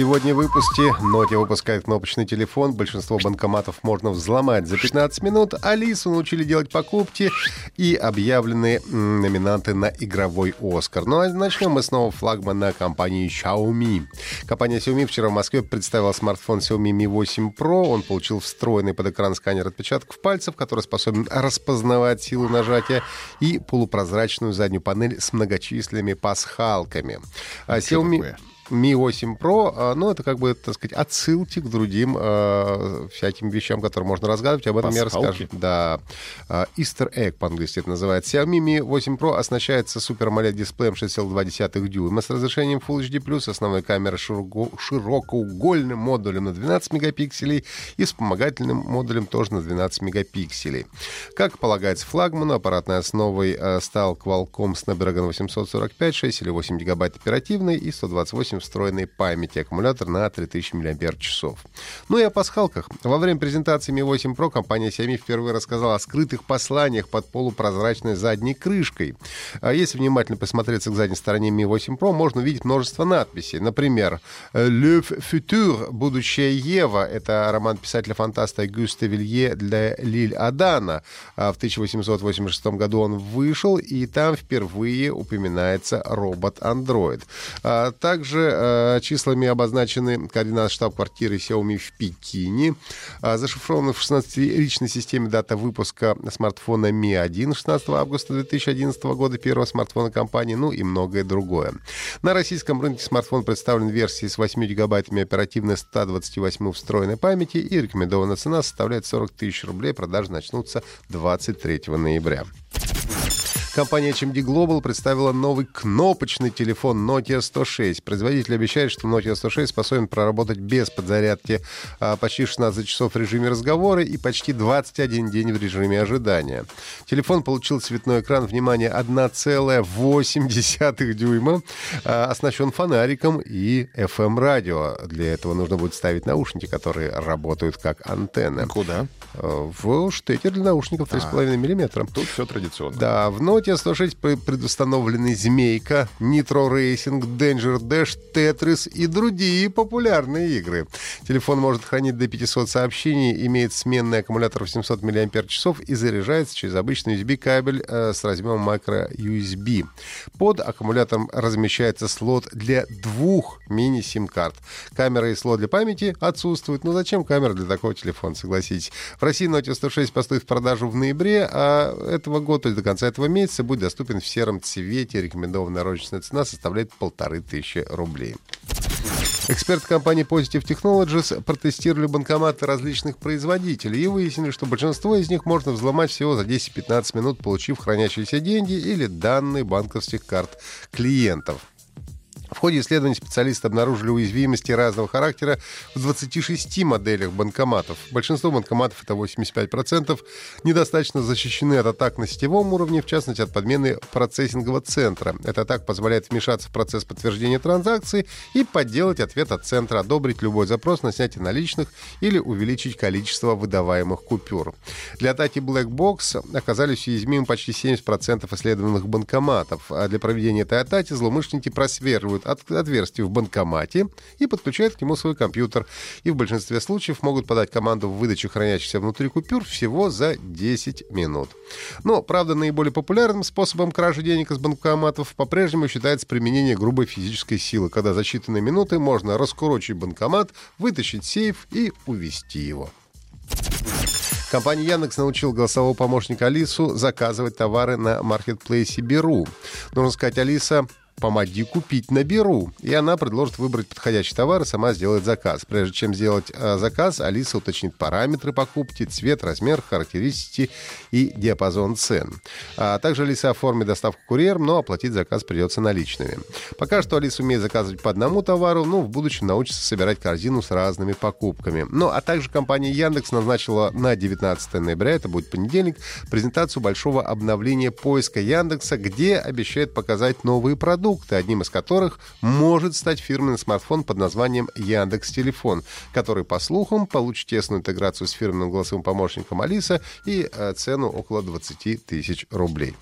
Сегодня в выпуске Nokia выпускает кнопочный телефон. Большинство банкоматов можно взломать за 15 минут. Алису научили делать покупки и объявлены номинанты на игровой Оскар. Ну а начнем мы снова флагмана компании Xiaomi. Компания Xiaomi вчера в Москве представила смартфон Xiaomi Mi 8 Pro. Он получил встроенный под экран сканер отпечатков пальцев, который способен распознавать силу нажатия и полупрозрачную заднюю панель с многочисленными пасхалками. А Xiaomi... Такое? Mi 8 Pro, а, ну, это как бы, так сказать, отсылки к другим э, всяким вещам, которые можно разгадывать. Об этом Пасхалки. я расскажу. Да. Uh, Easter Egg по-английски это называется. Xiaomi Mi 8 Pro оснащается Super AMOLED дисплеем 6,2 дюйма с разрешением Full HD+, основной камерой широко, широкоугольным модулем на 12 мегапикселей и вспомогательным модулем тоже на 12 мегапикселей. Как полагается флагману, аппаратной основой э, стал Qualcomm Snapdragon 845, 6 или 8 гигабайт оперативной и 128 встроенной памяти, аккумулятор на 3000 мАч. Ну и о пасхалках. Во время презентации Mi 8 Pro компания Xiaomi впервые рассказала о скрытых посланиях под полупрозрачной задней крышкой. А если внимательно посмотреться к задней стороне Mi 8 Pro, можно увидеть множество надписей. Например, «Le futur» — «Будущее Ева» — это роман писателя-фантаста Гюста Вилье для Лиль Адана. А в 1886 году он вышел, и там впервые упоминается робот-андроид. А также э, числами обозначены координаты штаб-квартиры Xiaomi в Пекине. Э, зашифрована в 16-личной системе дата выпуска смартфона Mi 1 16 августа 2011 года, первого смартфона компании, ну и многое другое. На российском рынке смартфон представлен в версии с 8 гигабайтами оперативной 128 встроенной памяти и рекомендованная цена составляет 40 тысяч рублей. Продажи начнутся 23 ноября. Компания HMD Global представила новый кнопочный телефон Nokia 106. Производитель обещает, что Nokia 106 способен проработать без подзарядки а, почти 16 часов в режиме разговора и почти 21 день в режиме ожидания. Телефон получил цветной экран, внимание, 1,8 дюйма, а, оснащен фонариком и FM-радио. Для этого нужно будет ставить наушники, которые работают как антенны. Куда? В штекер для наушников 3,5 а, мм. Тут все традиционно. Да, в Nokia 106 предустановлены Змейка, Nitro Racing, Danger Dash, Tetris и другие популярные игры. Телефон может хранить до 500 сообщений, имеет сменный аккумулятор 800 мАч и заряжается через обычный USB-кабель э, с разъемом micro-USB. Под аккумулятором размещается слот для двух мини-сим-карт. Камера и слот для памяти отсутствуют. Но зачем камера для такого телефона, согласитесь? В России Nokia 106 поступит в продажу в ноябре, а этого года, есть до конца этого месяца, будет доступен в сером цвете. Рекомендованная розничная цена составляет полторы тысячи рублей. Эксперты компании Positive Technologies протестировали банкоматы различных производителей и выяснили, что большинство из них можно взломать всего за 10-15 минут, получив хранящиеся деньги или данные банковских карт клиентов. В ходе исследований специалисты обнаружили уязвимости разного характера в 26 моделях банкоматов. Большинство банкоматов, это 85%, недостаточно защищены от атак на сетевом уровне, в частности от подмены процессингового центра. Эта атака позволяет вмешаться в процесс подтверждения транзакции и подделать ответ от центра, одобрить любой запрос на снятие наличных или увеличить количество выдаваемых купюр. Для атаки Black Box оказались уязвимы почти 70% исследованных банкоматов, а для проведения этой атаки злоумышленники просверливают делают отверстие в банкомате и подключают к нему свой компьютер. И в большинстве случаев могут подать команду в выдачу хранящихся внутри купюр всего за 10 минут. Но, правда, наиболее популярным способом кражи денег из банкоматов по-прежнему считается применение грубой физической силы, когда за считанные минуты можно раскурочить банкомат, вытащить сейф и увести его. Компания Яндекс научила голосового помощника Алису заказывать товары на маркетплейсе Беру. Нужно сказать, Алиса помоги купить наберу. И она предложит выбрать подходящий товар и сама сделает заказ. Прежде чем сделать э, заказ, Алиса уточнит параметры покупки, цвет, размер, характеристики и диапазон цен. А также Алиса оформит доставку курьером, но оплатить заказ придется наличными. Пока что Алиса умеет заказывать по одному товару, но в будущем научится собирать корзину с разными покупками. Ну, а также компания Яндекс назначила на 19 ноября, это будет понедельник, презентацию большого обновления поиска Яндекса, где обещает показать новые продукты, одним из которых может стать фирменный смартфон под названием Яндекс Телефон, который, по слухам, получит тесную интеграцию с фирменным голосовым помощником Алиса и э, цену около 20 тысяч рублей.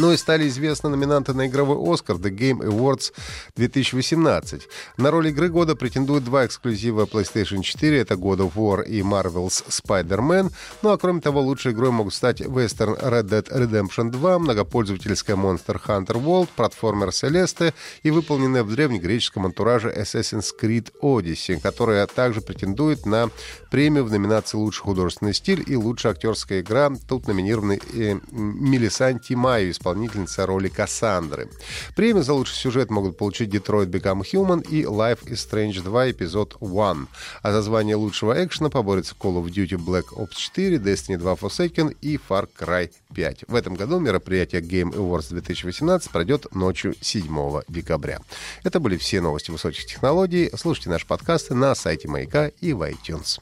Ну и стали известны номинанты на игровой «Оскар» The Game Awards 2018. На роль игры года претендуют два эксклюзива PlayStation 4, это God of War и Marvel's Spider-Man. Ну а кроме того, лучшей игрой могут стать Western Red Dead Redemption 2, многопользовательская Monster Hunter World, платформер Celeste и выполненная в древнегреческом антураже Assassin's Creed Odyssey, которая также претендует на премию в номинации «Лучший художественный стиль» и «Лучшая актерская игра». Тут номинированы э, Мелисанти Майю, исполнительница роли Кассандры. Премию за лучший сюжет могут получить Detroit Become Human и Life is Strange 2 эпизод 1. А за звание лучшего экшена поборются Call of Duty Black Ops 4, Destiny 2 Forsaken и Far Cry 5. В этом году мероприятие Game Awards 2018 пройдет ночью 7 декабря. Это были все новости высоких технологий. Слушайте наши подкасты на сайте Маяка и в iTunes.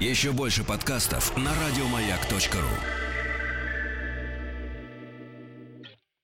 Еще больше подкастов на радиомаяк.ру